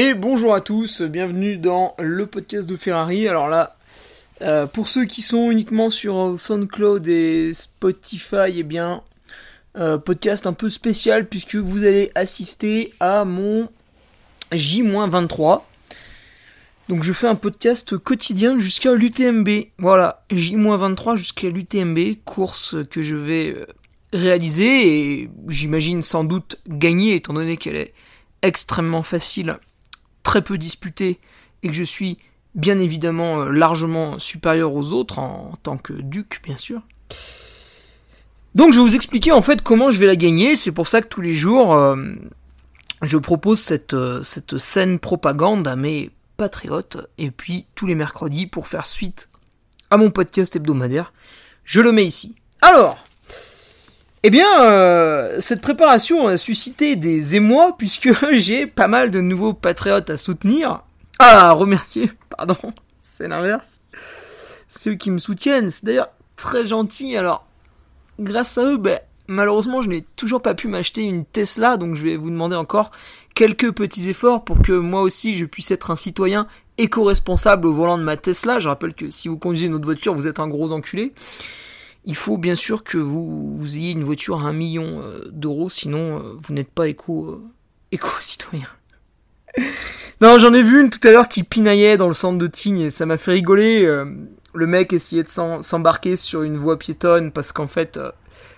Et bonjour à tous, bienvenue dans le podcast de Ferrari. Alors là, euh, pour ceux qui sont uniquement sur SoundCloud et Spotify, eh bien, euh, podcast un peu spécial puisque vous allez assister à mon J-23. Donc je fais un podcast quotidien jusqu'à l'UTMB. Voilà, J-23 jusqu'à l'UTMB, course que je vais euh, réaliser et j'imagine sans doute gagner étant donné qu'elle est extrêmement facile très peu disputé et que je suis bien évidemment euh, largement supérieur aux autres en, tant que duc bien sûr. Donc je vais vous expliquer en fait comment je vais la gagner, c'est pour ça que tous les jours euh, je propose cette, euh, cette scène propagande à mes patriotes et puis tous les mercredis pour faire suite à mon podcast hebdomadaire, je le mets ici. Alors, eh bien, euh, cette préparation a suscité des émois puisque j'ai pas mal de nouveaux patriotes à soutenir. Ah, remercier, pardon, c'est l'inverse. Ceux qui me soutiennent, c'est d'ailleurs très gentil. Alors, grâce à eux, ben, malheureusement, je n'ai toujours pas pu m'acheter une Tesla, donc je vais vous demander encore quelques petits efforts pour que moi aussi je puisse être un citoyen éco-responsable au volant de ma Tesla. Je rappelle que si vous conduisez une autre voiture, vous êtes un gros enculé il faut bien sûr que vous, ayez une voiture à un million euh, d'euros, sinon euh, vous n'êtes pas éco, euh, éco-citoyen. non, j'en ai vu une tout à l'heure qui pinaillait dans le centre de Tignes et ça m'a fait rigoler. le mec essayait de s'embarquer sur une voie piétonne parce qu'en fait,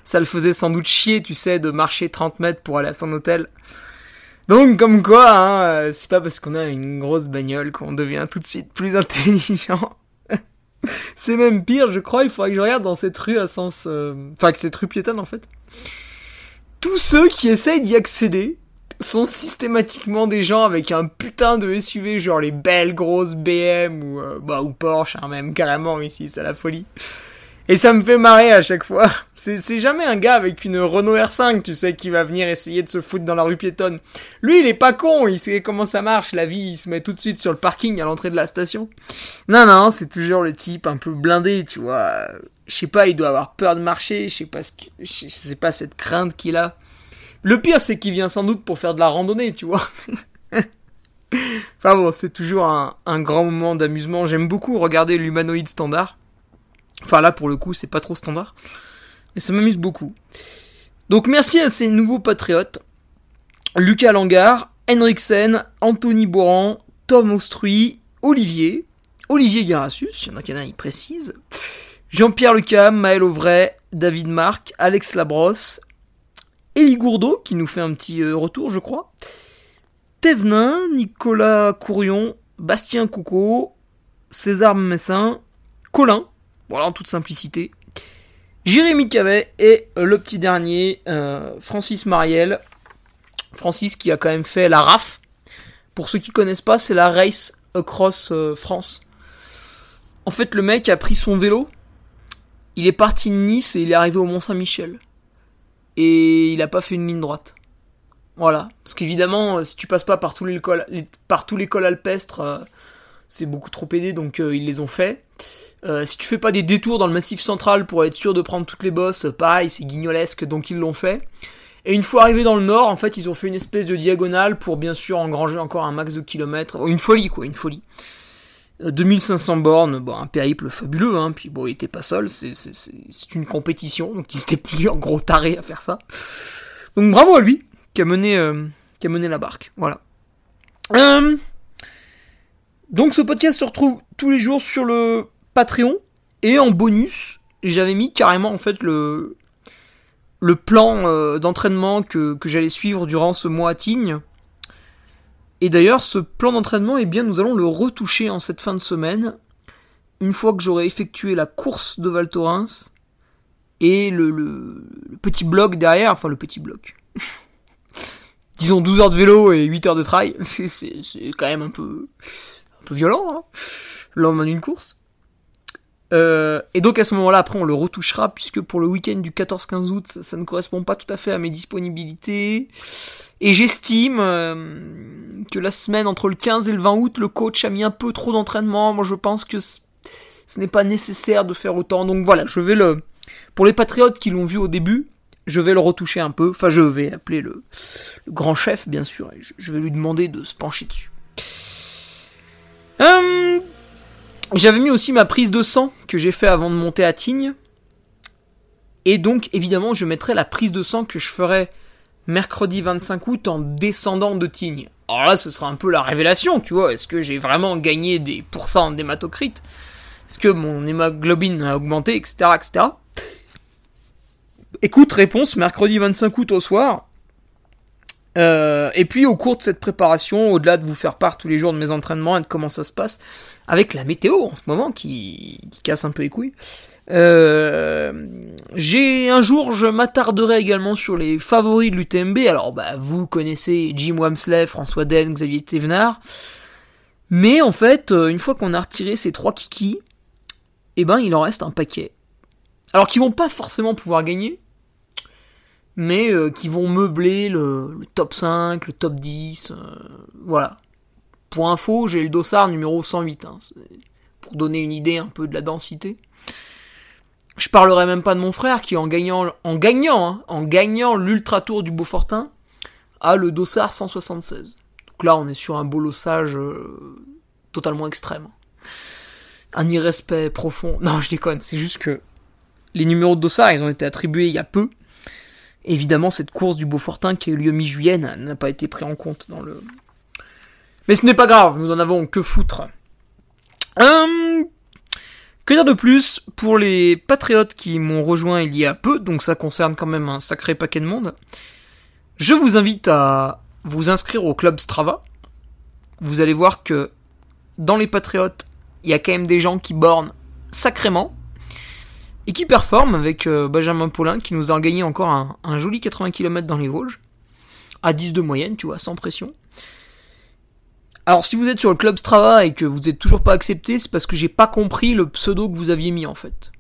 ça le faisait sans doute chier, tu sais, de marcher 30 mètres pour aller à son hôtel. Donc, comme quoi, hein, c'est pas parce qu'on a une grosse bagnole qu'on devient tout de suite plus intelligent. C'est même pire, je crois. Il faudrait que je regarde dans cette rue à sens. Euh, enfin, que cette rue piétonne en fait. Tous ceux qui essayent d'y accéder sont systématiquement des gens avec un putain de SUV, genre les belles grosses BM ou, euh, bah, ou Porsche, hein, même carrément ici, c'est la folie. Et ça me fait marrer à chaque fois. C'est jamais un gars avec une Renault R5, tu sais, qui va venir essayer de se foutre dans la rue piétonne. Lui, il est pas con, il sait comment ça marche, la vie, il se met tout de suite sur le parking à l'entrée de la station. Non, non, c'est toujours le type un peu blindé, tu vois. Je sais pas, il doit avoir peur de marcher, je sais pas ce que, je sais pas cette crainte qu'il a. Le pire, c'est qu'il vient sans doute pour faire de la randonnée, tu vois. enfin bon, c'est toujours un, un grand moment d'amusement. J'aime beaucoup regarder l'humanoïde standard. Enfin là pour le coup c'est pas trop standard. Mais ça m'amuse beaucoup. Donc merci à ces nouveaux patriotes. Lucas Langard, Henriksen, Anthony Boran, Tom Ostruy, Olivier, Olivier Garassus, il y en a qui il précise, Jean-Pierre Lecam, Maël Auvray, David Marc, Alex Labrosse, Elie Gourdeau, qui nous fait un petit euh, retour, je crois, Thévenin, Nicolas Courion, Bastien Coucault, César Messin, Colin, voilà, en toute simplicité. Jérémy Cavet et le petit dernier, euh, Francis Mariel. Francis qui a quand même fait la RAF. Pour ceux qui connaissent pas, c'est la Race Across euh, France. En fait, le mec a pris son vélo, il est parti de Nice et il est arrivé au Mont-Saint-Michel. Et il a pas fait une ligne droite. Voilà. Parce qu'évidemment, si tu passes pas par tout l'école, par tout l'école alpestre, c'est beaucoup trop aidé, donc ils les ont fait. si tu fais pas des détours dans le massif central pour être sûr de prendre toutes les bosses, pareil, c'est guignolesque, donc ils l'ont fait. Et une fois arrivés dans le nord, en fait, ils ont fait une espèce de diagonale pour bien sûr engranger encore un max de kilomètres. Une folie, quoi, une folie. 2500 bornes, bon, un périple fabuleux, hein, puis bon, il était pas seul, c'est, une compétition, donc ils étaient plusieurs gros tarés à faire ça. Donc bravo à lui, qui a mené, euh, qui a mené la barque, voilà. Euh, donc ce podcast se retrouve tous les jours sur le Patreon, et en bonus, j'avais mis carrément en fait le, plan euh, d'entraînement que, j'allais suivre durant ce mois à Tignes. Et d'ailleurs, ce plan d'entraînement, eh bien, nous allons le retoucher en cette fin de semaine, une fois que j'aurai effectué la course de Val Thorens et le, le, petit bloc derrière, enfin le petit bloc. Disons 12 heures de vélo et 8 heures de trail, c'est quand même un peu, un peu violent, hein, lendemain d'une course. Euh, et donc à ce moment-là, après, on le retouchera, puisque pour le week-end du 14-15 août, ça, ça, ne correspond pas tout à fait à mes disponibilités. Et j'estime euh, que la semaine entre le 15 et le 20 août, le coach a mis un peu trop d'entraînement. Moi, je pense que ce n'est pas nécessaire de faire autant. Donc voilà, je vais le... Pour les patriotes qui l'ont vu au début, je vais le retoucher un peu. Enfin, je vais appeler le, grand chef, bien sûr, et je, vais lui demander de se pencher dessus. Euh, j'avais mis aussi ma prise de sang que j'ai fait avant de monter à Tignes. Et donc, évidemment, je mettrai la prise de sang que je ferai mercredi 25 août en descendant de Tignes. Alors là, ce sera un peu la révélation, tu vois. Est-ce que j'ai vraiment gagné des pourcents d'hématocrite Est-ce que mon hémoglobine a augmenté, etc., etc. Écoute, réponse mercredi 25 août au soir. Euh, et puis au cours de cette préparation, au-delà de vous faire part tous les jours de mes entraînements et de comment ça se passe, avec la météo en ce moment qui, casse un peu les couilles, euh, j'ai un jour, je m'attarderai également sur les favoris de l'UTMB. Alors, bah, vous connaissez Jim Wamsley, François Den, Xavier Thévenard. Mais en fait, euh, une fois qu'on a retiré ces trois kikis, eh ben, il en reste un paquet. Alors, qui vont pas forcément pouvoir gagner, mais euh, qui vont meubler le, top 5, le top 10, voilà. Pour info, j'ai le dossard numéro 108, hein, pour donner une idée un peu de la densité. Je parlerai même pas de mon frère qui en gagnant, en gagnant, hein, en gagnant l'ultra tour du Beaufortin, a le dossard 176. Donc là, on est sur un bolossage euh, totalement extrême. Un irrespect profond. Non, je déconne, c'est juste que les numéros de dossard, ils ont été attribués il y a peu. Évidemment, cette course du Beaufortin qui a eu lieu mi-juillet n'a pas été pris en compte dans le. Mais ce n'est pas grave, nous en avons que foutre. Hum, que dire de plus pour les patriotes qui m'ont rejoint il y a peu, donc ça concerne quand même un sacré paquet de monde. Je vous invite à vous inscrire au club Strava. Vous allez voir que dans les patriotes, il y a quand même des gens qui bornent sacrément et qui performent avec euh, Benjamin Paulin qui nous a gagné encore un, un joli 80 km dans les Vosges à 10 de moyenne, tu vois, sans pression. Alors si vous êtes sur le club Strava et que vous n'êtes toujours pas accepté, c'est parce que j'ai pas compris le pseudo que vous aviez mis en fait.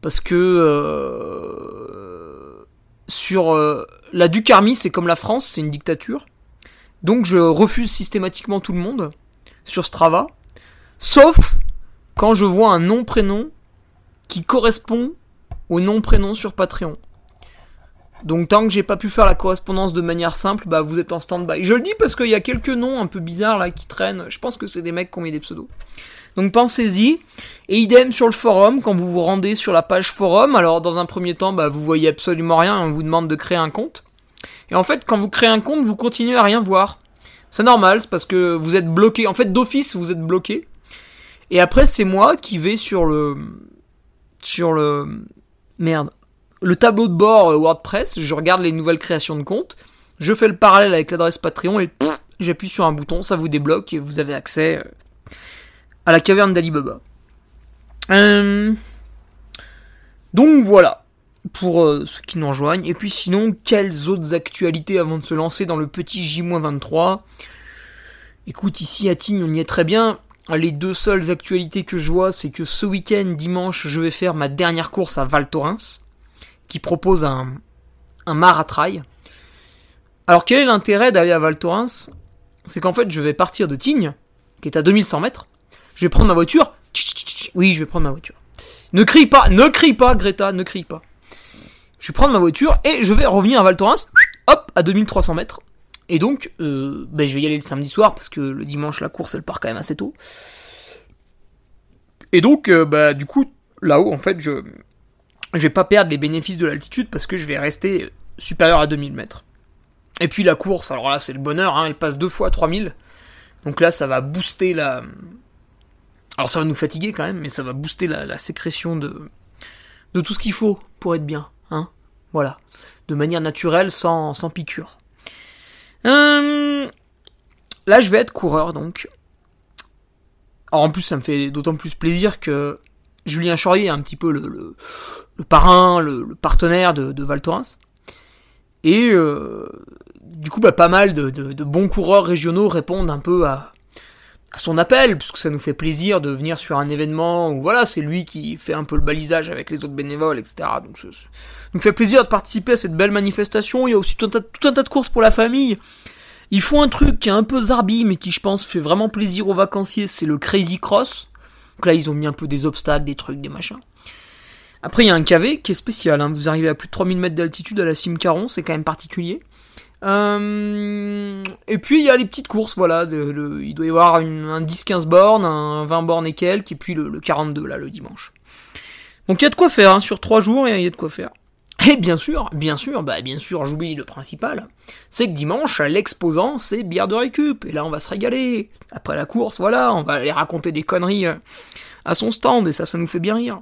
Parce que euh, sur euh, la Ducarmie, c'est comme la France, c'est une dictature. Donc je refuse systématiquement tout le monde sur Strava, sauf quand je vois un nom prénom qui correspond au nom prénom sur Patreon. Donc tant que j'ai pas pu faire la correspondance de manière simple, bah vous êtes en stand-by. Je le dis parce qu'il y a quelques noms un peu bizarres là qui traînent. Je pense que c'est des mecs qui ont mis des pseudos. Donc pensez-y. Et idem sur le forum, quand vous vous rendez sur la page forum, alors dans un premier temps, bah vous voyez absolument rien, on vous demande de créer un compte. Et en fait, quand vous créez un compte, vous continuez à rien voir. C'est normal, c'est parce que vous êtes bloqué. En fait, d'office, vous êtes bloqué. Et après, c'est moi qui vais sur le... Sur le... Merde le tableau de bord euh, WordPress, je regarde les nouvelles créations de comptes, je fais le parallèle avec l'adresse Patreon et j'appuie sur un bouton, ça vous débloque et vous avez accès euh, à la caverne d'Alibaba. Euh, donc voilà, pour ceux qui nous rejoignent. Et puis sinon, quelles autres actualités avant de se lancer dans le petit J-23 Écoute, ici à Tignes, on y est très bien. Les deux seules actualités que je vois, c'est que ce week-end, dimanche, je vais faire ma dernière course à Val Thorens qui propose un, un maratrail. Alors quel est l'intérêt d'aller à Val Thorens? C'est qu'en fait je vais partir de Tignes, qui est à 2100 mètres, Je vais prendre ma voiture. Oui, je vais prendre ma voiture. Ne crie pas, ne crie pas, Greta, ne crie pas. Je vais prendre ma voiture et je vais revenir à Val Thorens, hop, à 2300 mètres. Et donc, euh, ben, je vais y aller le samedi soir parce que le dimanche la course elle part quand même assez tôt. Et donc, euh, bah, du coup, là-haut, en fait, je, je vais pas perdre les bénéfices de l'altitude parce que je vais rester supérieur à 2000 mètres. Et puis la course, alors là, c'est le bonheur, hein, elle passe deux fois à 3000. Donc là, ça va booster la. Alors ça va nous fatiguer quand même, mais ça va booster la, sécrétion de, de tout ce qu'il faut pour être bien. Hein voilà. De manière naturelle, sans, sans piqûre. Hum, là, je vais être coureur, donc. Alors en plus, ça me fait d'autant plus plaisir que Julien Chaurier est un petit peu le, parrain, le, partenaire de, de Val Thorens. Et euh, du coup, bah, pas mal de, bons coureurs régionaux répondent un peu à, à son appel, puisque ça nous fait plaisir de venir sur un événement où voilà, c'est lui qui fait un peu le balisage avec les autres bénévoles, etc. Donc ça, nous fait plaisir de participer à cette belle manifestation. Il y a aussi tout un, tas, tout un tas de courses pour la famille. Ils font un truc qui est un peu zarbi, mais qui je pense fait vraiment plaisir aux vacanciers, c'est le Crazy Cross. Donc là, ils ont mis un peu des obstacles, des trucs, des machins. Après, il y a un KV qui est spécial. Hein. Vous arrivez à plus de 3000 mètres d'altitude à la Cime Caron, c'est quand même particulier. Euh... Et puis il y a les petites courses, voilà. De, il doit y avoir un 10-15 bornes, un 20 bornes et quelques, et puis le, 42 là le dimanche. Donc il y a de quoi faire, hein. sur 3 jours, il y a de quoi faire. Et bien sûr, bien sûr, bah bien sûr, j'oublie le principal, c'est que dimanche, l'exposant, c'est bière de récup, et là on va se régaler. Après la course, voilà, on va aller raconter des conneries euh, à son stand, et ça, ça nous fait bien rire.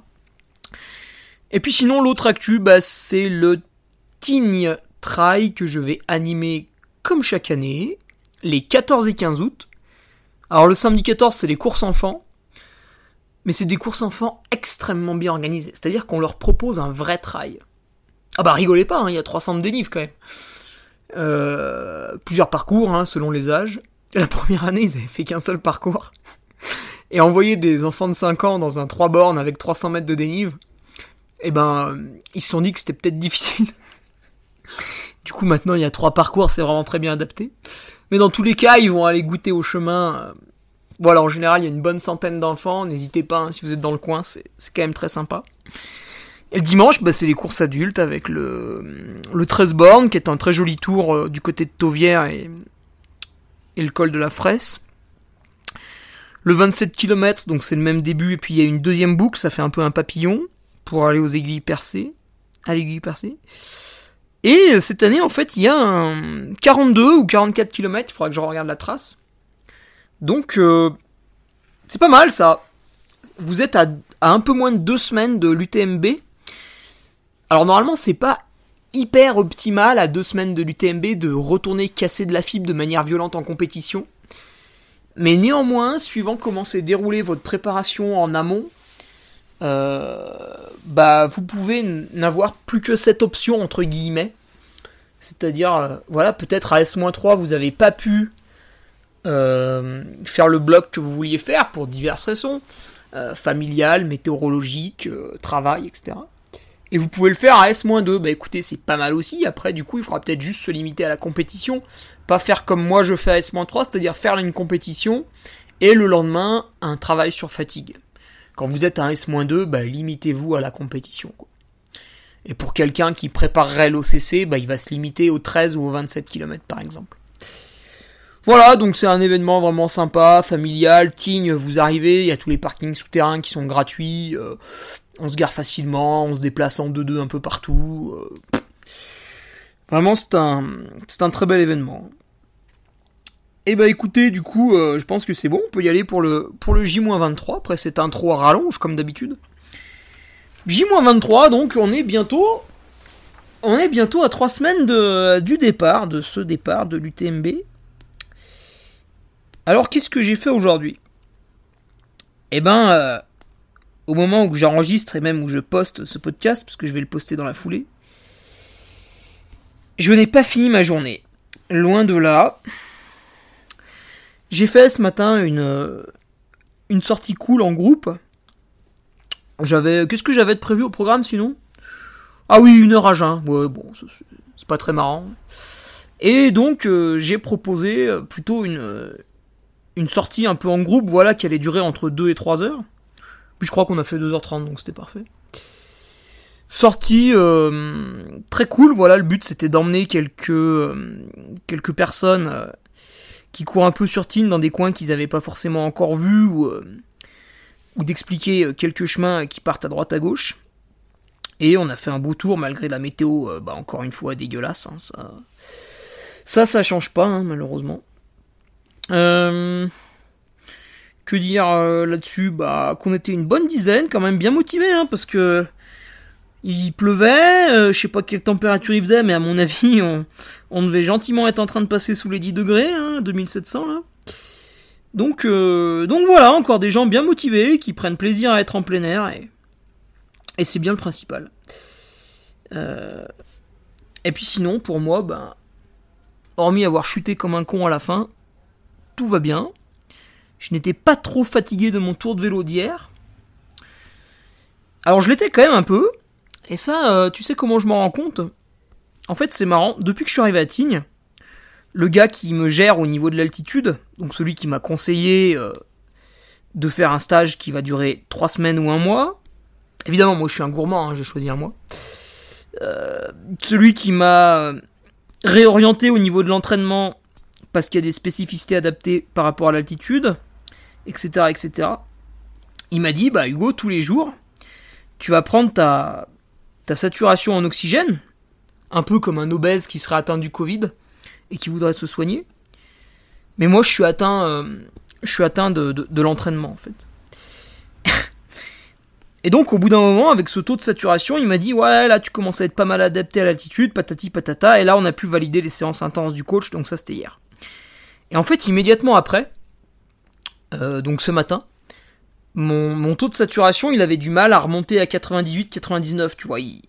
Et puis sinon, l'autre actu, bah c'est le Tigne Trail que je vais animer comme chaque année, les 14 et 15 août. Alors le samedi 14, c'est les courses enfants, mais c'est des courses enfants extrêmement bien organisées, c'est-à-dire qu'on leur propose un vrai trail. Ah bah rigolez pas, hein, il y a 300 de délivres quand même. Euh, plusieurs parcours hein, selon les âges. La première année, ils avaient fait qu'un seul parcours. Et envoyer des enfants de 5 ans dans un 3 bornes avec 300 mètres de dénive, eh ben, ils se sont dit que c'était peut-être difficile. Du coup, maintenant, il y a trois parcours, c'est vraiment très bien adapté. Mais dans tous les cas, ils vont aller goûter au chemin. Voilà, en général, il y a une bonne centaine d'enfants. N'hésitez pas, hein, si vous êtes dans le coin, c'est quand même très sympa. Et le dimanche, bah, c'est les courses adultes avec le, le 13 bornes, qui est un très joli tour euh, du côté de Tauvière et, et le col de la Fraisse. Le 27 km, donc c'est le même début, et puis il y a une deuxième boucle, ça fait un peu un papillon, pour aller aux aiguilles percées. À l'aiguille percée. Et cette année, en fait, il y a un 42 ou 44 km, il faudra que je regarde la trace. Donc, euh, c'est pas mal ça. Vous êtes à, à, un peu moins de deux semaines de l'UTMB. Alors normalement, c'est pas hyper optimal à deux semaines de l'UTMB de retourner casser de la fibre de manière violente en compétition. Mais néanmoins, suivant comment s'est déroulée votre préparation en amont, euh, bah vous pouvez n'avoir plus que cette option entre guillemets. C'est-à-dire, euh, voilà, peut-être à S-3 vous n'avez pas pu euh, faire le bloc que vous vouliez faire pour diverses raisons, familiales, météorologiques, travail, etc. Et vous pouvez le faire à S-2, bah écoutez, c'est pas mal aussi, après du coup il faudra peut-être juste se limiter à la compétition, pas faire comme moi je fais à S-3, c'est-à-dire faire une compétition, et le lendemain un travail sur fatigue. Quand vous êtes à S-2, bah, limitez-vous à la compétition. Et pour quelqu'un qui préparerait l'OCC, bah, il va se limiter aux 13 ou aux 27 km par exemple. Voilà, donc c'est un événement vraiment sympa, familial. Tignes, vous arrivez, il y a tous les parkings souterrains qui sont gratuits. Euh, on se gare facilement, on se déplace en 2-2 un peu partout. Euh, vraiment, c'est un, c'est un très bel événement. Eh ben, écoutez, du coup, euh, je pense que c'est bon, on peut y aller pour le, pour le J-23. Après, c'est un à rallonge, comme d'habitude. J-23, donc on est bientôt. On est bientôt à 3 semaines de, du départ, de ce départ de l'UTMB. Alors, qu'est-ce que j'ai fait aujourd'hui? Eh ben, euh, au moment où j'enregistre et même où je poste ce podcast, parce que je vais le poster dans la foulée, je n'ai pas fini ma journée. Loin de là. J'ai fait ce matin une, euh, une sortie cool en groupe. J'avais. Qu'est-ce que j'avais prévu au programme sinon? Ah oui, une heure à jeun. Ouais, bon, c'est pas très marrant. Et donc, euh, j'ai proposé plutôt une, une sortie un peu en groupe, voilà, qui allait durer entre 2 et 3 heures. Puis je crois qu'on a fait 2h30, donc c'était parfait. Sortie euh, très cool, voilà, le but c'était d'emmener quelques, euh, quelques personnes euh, qui courent un peu sur Tine dans des coins qu'ils n'avaient pas forcément encore vus, ou, ou d'expliquer quelques chemins qui partent à droite à gauche. Et on a fait un beau tour malgré la météo, bah, encore une fois dégueulasse. Hein, ça, ça, ça change pas, hein, malheureusement. Euh, que dire euh, là-dessus? Bah qu'on était une bonne dizaine, quand même bien motivés, hein, parce que il pleuvait, euh, je sais pas quelle température il faisait, mais à mon avis, on, devait gentiment être en train de passer sous les 10 degrés, hein, 2700 là. Donc, donc voilà, encore des gens bien motivés qui prennent plaisir à être en plein air et, et c'est bien le principal. et puis sinon, pour moi, ben, hormis avoir chuté comme un con à la fin, tout va bien. Je n'étais pas trop fatigué de mon tour de vélo d'hier. Alors je l'étais quand même un peu. Et ça, euh, tu sais comment je m'en rends compte? En fait, c'est marrant. Depuis que je suis arrivé à Tignes, le gars qui me gère au niveau de l'altitude, donc celui qui m'a conseillé euh, de faire un stage qui va durer trois semaines ou un mois. Évidemment, moi je suis un gourmand, hein, j'ai choisi un mois. Euh, celui qui m'a réorienté au niveau de l'entraînement parce qu'il y a des spécificités adaptées par rapport à l'altitude, etc., etc. Il m'a dit, bah Hugo, tous les jours, tu vas prendre ta, ta saturation en oxygène, un peu comme un obèse qui serait atteint du Covid et qui voudrait se soigner. Mais moi, je suis atteint, euh, je suis atteint de, l'entraînement en fait. Et donc, au bout d'un moment, avec ce taux de saturation, il m'a dit Ouais, là, tu commences à être pas mal adapté à l'altitude, patati patata. Et là, on a pu valider les séances intenses du coach, donc ça, c'était hier. Et en fait, immédiatement après, euh, donc ce matin, mon, taux de saturation, il avait du mal à remonter à 98-99, tu vois. Il,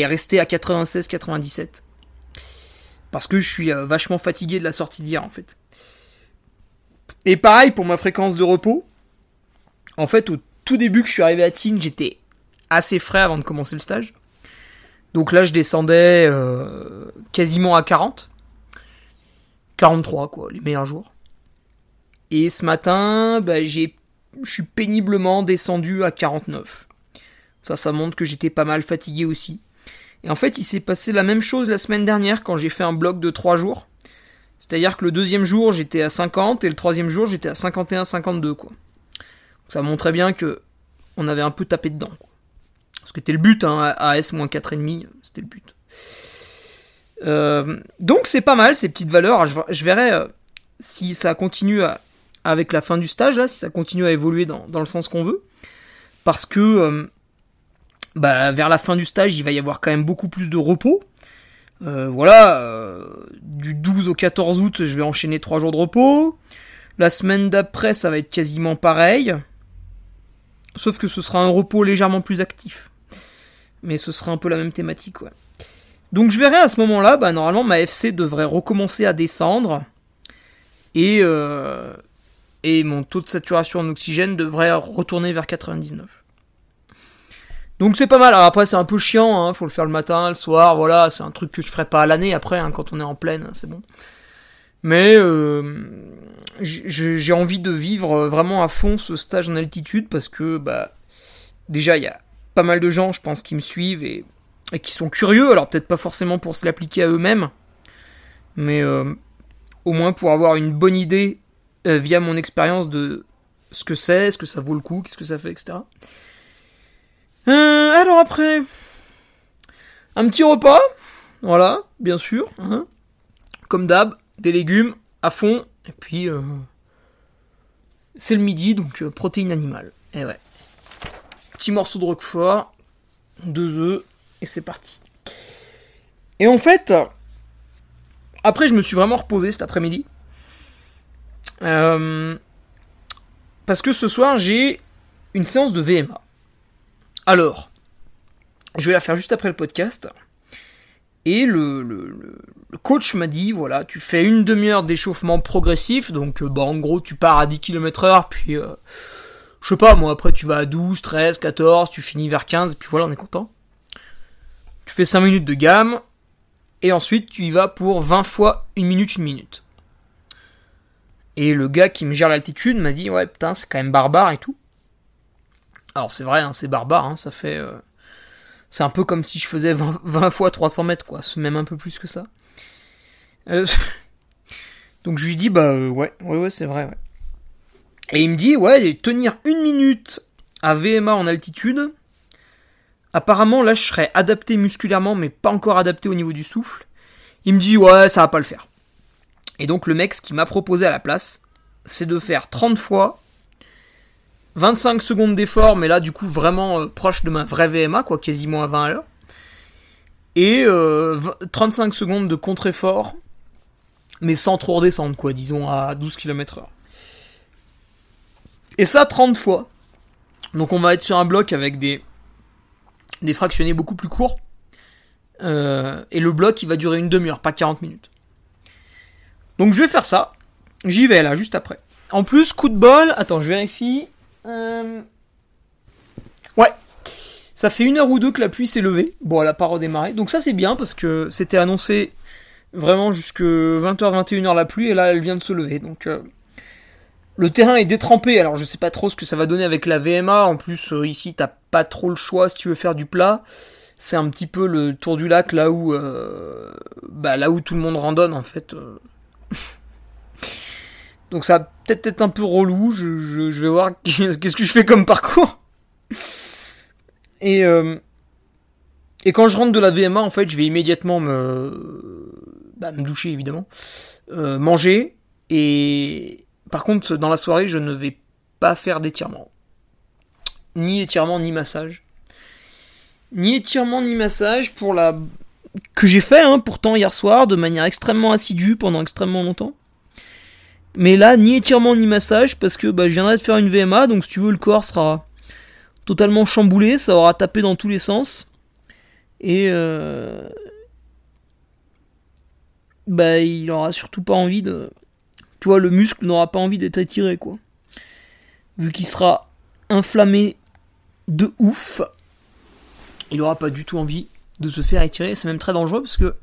est resté à 96-97. Parce que je suis euh, vachement fatigué de la sortie d'hier, en fait. Et pareil pour ma fréquence de repos. En fait, au tout début que je suis arrivé à Tignes, j'étais assez frais avant de commencer le stage. Donc là, je descendais euh, quasiment à 40. 43, quoi, les meilleurs jours. Et ce matin, bah, j'ai, je suis péniblement descendu à 49. Ça, ça montre que j'étais pas mal fatigué aussi. Et en fait, il s'est passé la même chose la semaine dernière quand j'ai fait un bloc de 3 jours. C'est-à-dire que le deuxième jour, j'étais à 50 et le troisième jour, j'étais à 51-52, quoi. Ça montrait bien que on avait un peu tapé dedans. Ce que c'était le but, hein, AS moins 4,5, c'était le but. Euh, donc c'est pas mal ces petites valeurs. Je, verrai euh, si ça continue avec la fin du stage, là, si ça continue à évoluer dans, le sens qu'on veut. Parce que euh, bah, vers la fin du stage, il va y avoir quand même beaucoup plus de repos. voilà, du 12 au 14 août, je vais enchaîner 3 jours de repos. La semaine d'après, ça va être quasiment pareil. Sauf que ce sera un repos légèrement plus actif. Mais ce sera un peu la même thématique, ouais. Donc je verrai à ce moment-là, bah, normalement ma FC devrait recommencer à descendre. Et, euh, et mon taux de saturation en oxygène devrait retourner vers 99. Donc c'est pas mal. Après c'est un peu chiant, hein, faut le faire le matin, le soir, voilà, c'est un truc que je ferai pas à l'année après, hein, quand on est en pleine, c'est bon. Mais euh, j'ai envie de vivre vraiment à fond ce stage en altitude parce que bah déjà il y a pas mal de gens, je pense, qui me suivent et, qui sont curieux. Alors peut-être pas forcément pour se l'appliquer à eux-mêmes, mais euh, au moins pour avoir une bonne idée euh, via mon expérience de ce que c'est, ce que ça vaut le coup, qu'est-ce que ça fait, etc. alors après, un petit repas, voilà, bien sûr, hein, comme d'hab, des légumes à fond, et puis euh, c'est le midi, donc euh, protéines animales. Et ouais. Petit morceau de roquefort, deux œufs, et c'est parti. Et en fait, après je me suis vraiment reposé cet après-midi. Euh, parce que ce soir j'ai une séance de VMA. Alors, je vais la faire juste après le podcast. Et le, coach m'a dit, voilà, tu fais une demi-heure d'échauffement progressif, donc euh, bah, en gros tu pars à 10 km heure, puis euh, je sais pas, moi après tu vas à 12, 13, 14, tu finis vers 15, et puis voilà, on est content. Tu fais 5 minutes de gamme, et ensuite tu y vas pour 20 fois 1 minute, 1 minute. Et le gars qui me gère l'altitude m'a dit ouais putain c'est quand même barbare et tout. Alors c'est vrai, hein, c'est barbare, hein, ça fait... Euh, c'est un peu comme si je faisais 20, fois 300 mètres, quoi, même un peu plus que ça. Euh, donc je lui dis bah euh, ouais, ouais, ouais, c'est vrai, ouais. Et il me dit ouais, tenir une minute à VMA en altitude, apparemment là je serais adapté musculairement, mais pas encore adapté au niveau du souffle. Il me dit ouais, ça va pas le faire. Et donc le mec, ce qu'il m'a proposé à la place, c'est de faire 30 fois 25 secondes d'effort, mais là du coup vraiment euh, proche de ma vraie VMA, quoi, quasiment à 20 à l'heure. Et 35 euh, secondes de contre-effort, mais sans trop redescendre, quoi, disons à 12 km heure. Et ça 30 fois. Donc on va être sur un bloc avec des, des fractionnés beaucoup plus courts. Euh, et le bloc il va durer une demi-heure, pas 40 minutes. Donc je vais faire ça. J'y vais là, juste après. En plus, coup de bol, attends, je vérifie. Euh, ouais. Ça fait une heure ou deux que la pluie s'est levée. Bon, elle a pas redémarré. Donc ça c'est bien parce que c'était annoncé vraiment jusque 20h, 21h la pluie et là elle vient de se lever. Donc euh, le terrain est détrempé. Alors je sais pas trop ce que ça va donner avec la VMA. En plus euh, ici t'as pas trop le choix si tu veux faire du plat. C'est un petit peu le tour du lac là où bah là où tout le monde randonne en fait. Donc ça va peut-être être un peu relou. Je, vais voir qu'est-ce que je fais comme parcours. Et, euh, et quand je rentre de la VMA, en fait, je vais immédiatement me, bah, doucher, évidemment. Euh, manger. Et par contre, dans la soirée, je ne vais pas faire d'étirement. Ni étirement, ni massage. Ni étirement, ni massage pour la... Que j'ai fait, hein, pourtant, hier soir, de manière extrêmement assidue, pendant extrêmement longtemps. Mais là, ni étirement ni massage, parce que bah, je viendrai de faire une VMA, donc si tu veux, le corps sera totalement chamboulé, ça aura tapé dans tous les sens. Et euh... bah, il aura surtout pas envie de. Tu vois, le muscle n'aura pas envie d'être étiré, quoi. Vu qu'il sera inflammé de ouf, il aura pas du tout envie de se faire étirer. C'est même très dangereux parce que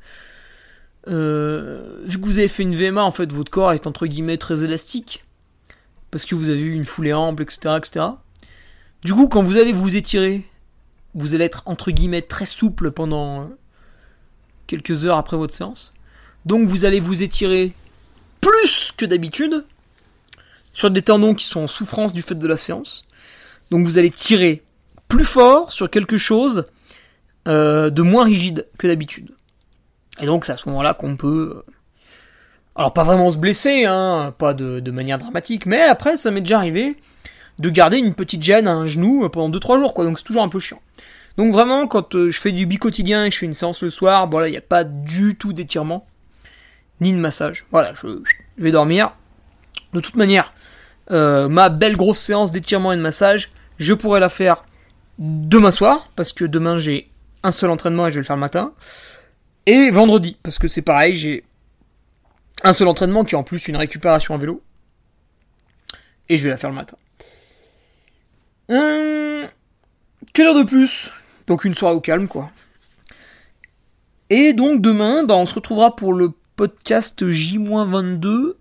euh, vu que vous avez fait une VMA, en fait, votre corps est entre guillemets très élastique. Parce que vous avez eu une foulée ample, etc., etc. Du coup, quand vous allez vous étirer, vous allez être entre guillemets très souple pendant quelques heures après votre séance. Donc vous allez vous étirer plus que d'habitude sur des tendons qui sont en souffrance du fait de la séance. Donc vous allez tirer plus fort sur quelque chose euh, de moins rigide que d'habitude. Et donc c'est à ce moment-là qu'on peut... Euh, alors pas vraiment se blesser, hein, pas de, manière dramatique, mais après ça m'est déjà arrivé de garder une petite gêne à un genou pendant 2-3 jours, quoi, donc c'est toujours un peu chiant. Donc vraiment, quand euh, je fais du bi-quotidien et je fais une séance le soir, voilà, il n'y a pas du tout d'étirement, ni de massage. Voilà, je, vais dormir. De toute manière, euh, ma belle grosse séance d'étirement et de massage, je pourrais la faire demain soir, parce que demain j'ai un seul entraînement et je vais le faire le matin. Et vendredi, parce que c'est pareil, j'ai un seul entraînement qui est en plus une récupération à vélo. Et je vais la faire le matin. Hum, quelle heure de plus? Donc une soirée au calme, quoi. Et donc demain, bah, on se retrouvera pour le podcast J-22.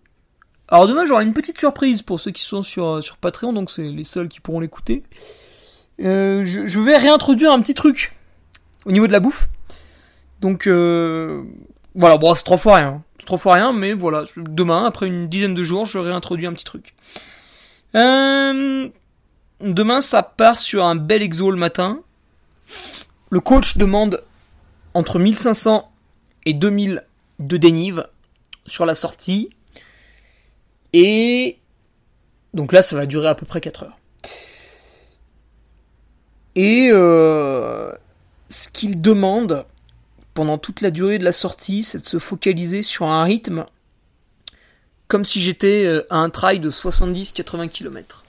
Alors demain, j'aurai une petite surprise pour ceux qui sont sur, sur Patreon, donc c'est les seuls qui pourront l'écouter. Euh, je vais réintroduire un petit truc au niveau de la bouffe. Donc euh, voilà, bon, c'est trois fois rien. C'est trois fois rien, mais voilà, demain, après une dizaine de jours, je réintroduis un petit truc. Euh, demain, ça part sur un bel exo le matin. Le coach demande entre 1500 et 2000 de dénive sur la sortie. Et donc là, ça va durer à peu près 4 heures. Et euh, ce qu'il demande, pendant toute la durée de la sortie, c'est de se focaliser sur un rythme comme si j'étais euh, à un trail de 70-80 km.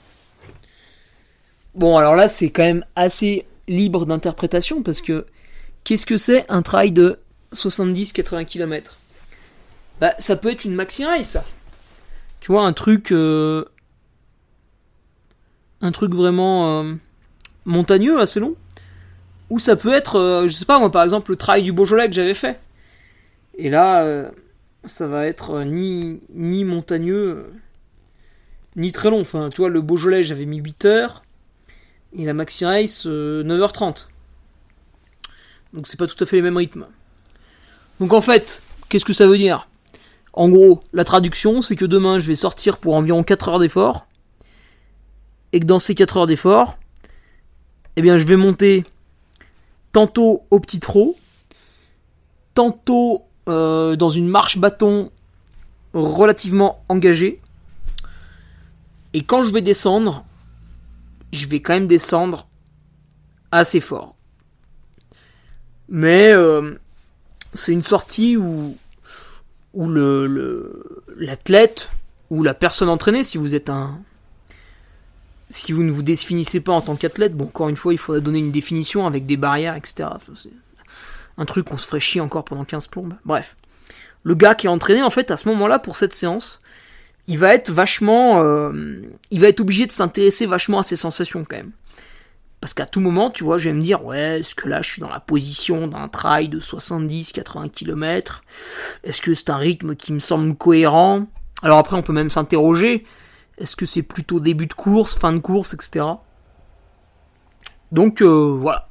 Bon, alors là, c'est quand même assez libre d'interprétation parce que qu'est-ce que c'est un trail de 70-80 km Bah, ça peut être une maxi race, ça. Tu vois, un truc. Euh, un truc vraiment euh, montagneux, assez long. Ou ça peut être, euh, je sais pas moi, par exemple, le trail du Beaujolais que j'avais fait. Et là, euh, ça va être euh, ni, ni montagneux, ni très long. Enfin, tu vois, le Beaujolais, j'avais mis 8 heures. Et la Maxi Race, 9h30. Donc c'est pas tout à fait les mêmes rythmes. Donc en fait, qu'est-ce que ça veut dire? En gros, la traduction, c'est que demain, je vais sortir pour environ 4 heures d'effort. Et que dans ces 4 heures d'effort, eh bien, je vais monter tantôt au petit trot, tantôt euh, dans une marche bâton relativement engagée. Et quand je vais descendre, je vais quand même descendre assez fort. Mais euh, c'est une sortie où, où le, l'athlète ou la personne entraînée, si vous êtes un. Si vous ne vous définissez pas en tant qu'athlète, bon, encore une fois, il faudrait donner une définition avec des barrières, etc. un truc qu'on se ferait encore pendant 15 plombes. Bref. Le gars qui est entraîné, en fait, à ce moment-là, pour cette séance, il va être vachement. Euh, il va être obligé de s'intéresser vachement à ses sensations, quand même. Parce qu'à tout moment, tu vois, je vais me dire, ouais, est-ce que là je suis dans la position d'un trail de 70-80 km Est-ce que c'est un rythme qui me semble cohérent? Alors après, on peut même s'interroger, est-ce que c'est plutôt début de course, fin de course, etc. Donc euh, voilà.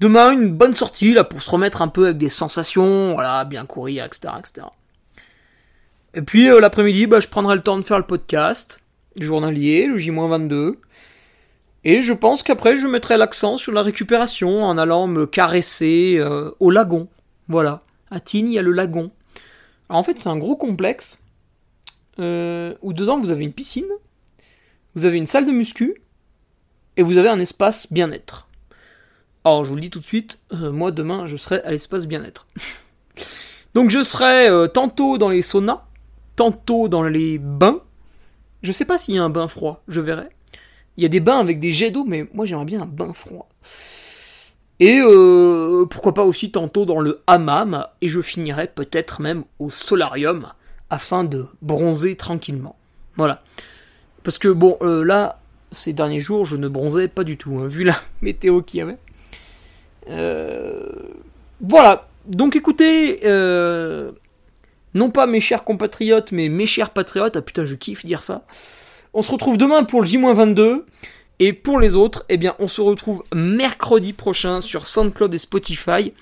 Demain, une bonne sortie là pour se remettre un peu avec des sensations, voilà, bien courir, etc. Et puis euh, l'après-midi, bah, je prendrai le temps de faire le podcast journalier, le J-22. Et je pense qu'après, je mettrai l'accent sur la récupération en allant me caresser euh, au lagon. Voilà. À Tignes, il y a le lagon. Alors en fait, c'est un gros complexe euh, où dedans, vous avez une piscine, vous avez une salle de muscu, et vous avez un espace bien-être. Alors, je vous le dis tout de suite, euh, moi, demain, je serai à l'espace bien-être. Donc, je serai tantôt dans les saunas, tantôt dans les bains. Je sais pas s'il y a un bain froid, je verrai. Il y a des bains avec des jets d'eau, mais moi j'aimerais bien un bain froid. Et euh, pourquoi pas aussi tantôt dans le hammam, et je finirai peut-être même au solarium, afin de bronzer tranquillement. Voilà. Parce que bon, euh, là, ces derniers jours, je ne bronzais pas du tout, hein, vu la météo qu'il y avait. Euh, voilà. Donc écoutez, non pas mes chers compatriotes, mais mes chers patriotes. Ah putain, je kiffe dire ça. On se retrouve demain pour le J-22. Et pour les autres, eh bien, on se retrouve mercredi prochain sur SoundCloud et Spotify.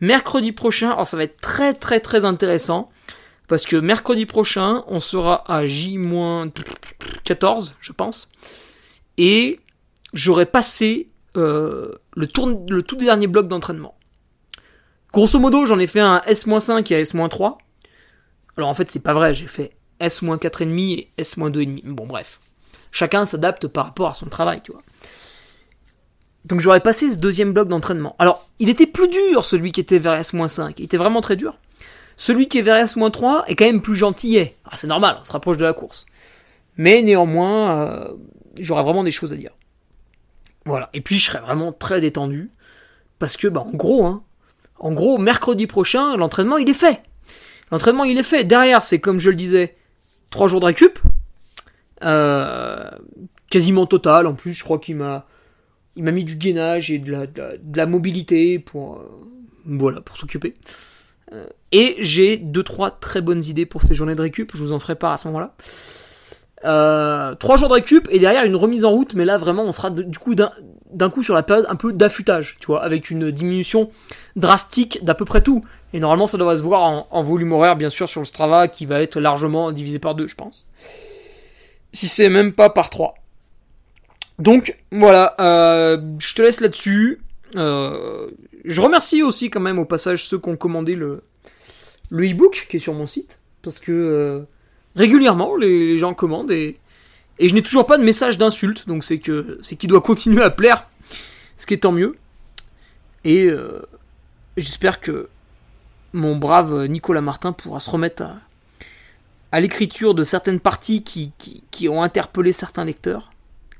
Mercredi prochain, alors ça va être très très très intéressant. Parce que mercredi prochain, on sera à J-14, je pense. Et j'aurai passé euh, le, le tout dernier bloc d'entraînement. Grosso modo, j'en ai fait un S-5 et un S-3. Alors en fait, c'est pas vrai, j'ai fait S-4,5 et S-2,5. Bon, bref. Chacun s'adapte par rapport à son travail, tu vois. Donc j'aurais passé ce deuxième bloc d'entraînement. Alors, il était plus dur, celui qui était vers S-5. Il était vraiment très dur. Celui qui est vers S-3 est quand même plus gentillet. Ah, c'est normal, on se rapproche de la course. Mais néanmoins, euh, j'aurais vraiment des choses à dire. Voilà. Et puis je serais vraiment très détendu. Parce que, bah, en gros, hein, en gros, mercredi prochain, l'entraînement, il est fait. L'entraînement, il est fait. Derrière, c'est comme je le disais, 3 jours de récup. Euh, quasiment total. En plus, je crois qu'il m'a, il m'a mis du gainage et de la, de la, mobilité pour, euh, voilà, pour s'occuper. Euh, et j'ai deux trois très bonnes idées pour ces journées de récup. Je vous en ferai part à ce moment-là. Euh, trois jours de récup et derrière une remise en route, mais là vraiment on sera du coup d'un coup sur la période un peu d'affûtage, tu vois, avec une diminution drastique d'à peu près tout. Et normalement ça devrait se voir en, volume horaire bien sûr sur le Strava qui va être largement divisé par deux, je pense. Si c'est même pas par trois. Donc voilà, euh, je te laisse là-dessus. Euh, je remercie aussi quand même au passage ceux qui ont commandé le le e-book qui est sur mon site parce que euh, régulièrement, les, gens commandent et, et je n'ai toujours pas de message d'insulte, donc c'est que c'est qu'il doit continuer à plaire, ce qui est tant mieux. Et euh, j'espère que mon brave Nicolas Martin pourra se remettre à, l'écriture de certaines parties qui, ont interpellé certains lecteurs,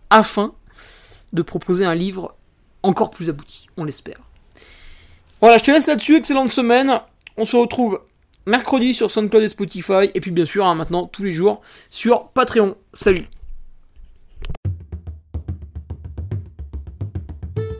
afin de proposer un livre encore plus abouti, on l'espère. Voilà, je te laisse là-dessus, excellente semaine. On se retrouve mercredi sur SoundCloud et Spotify, et puis bien sûr, hein, maintenant, tous les jours, sur Patreon. Salut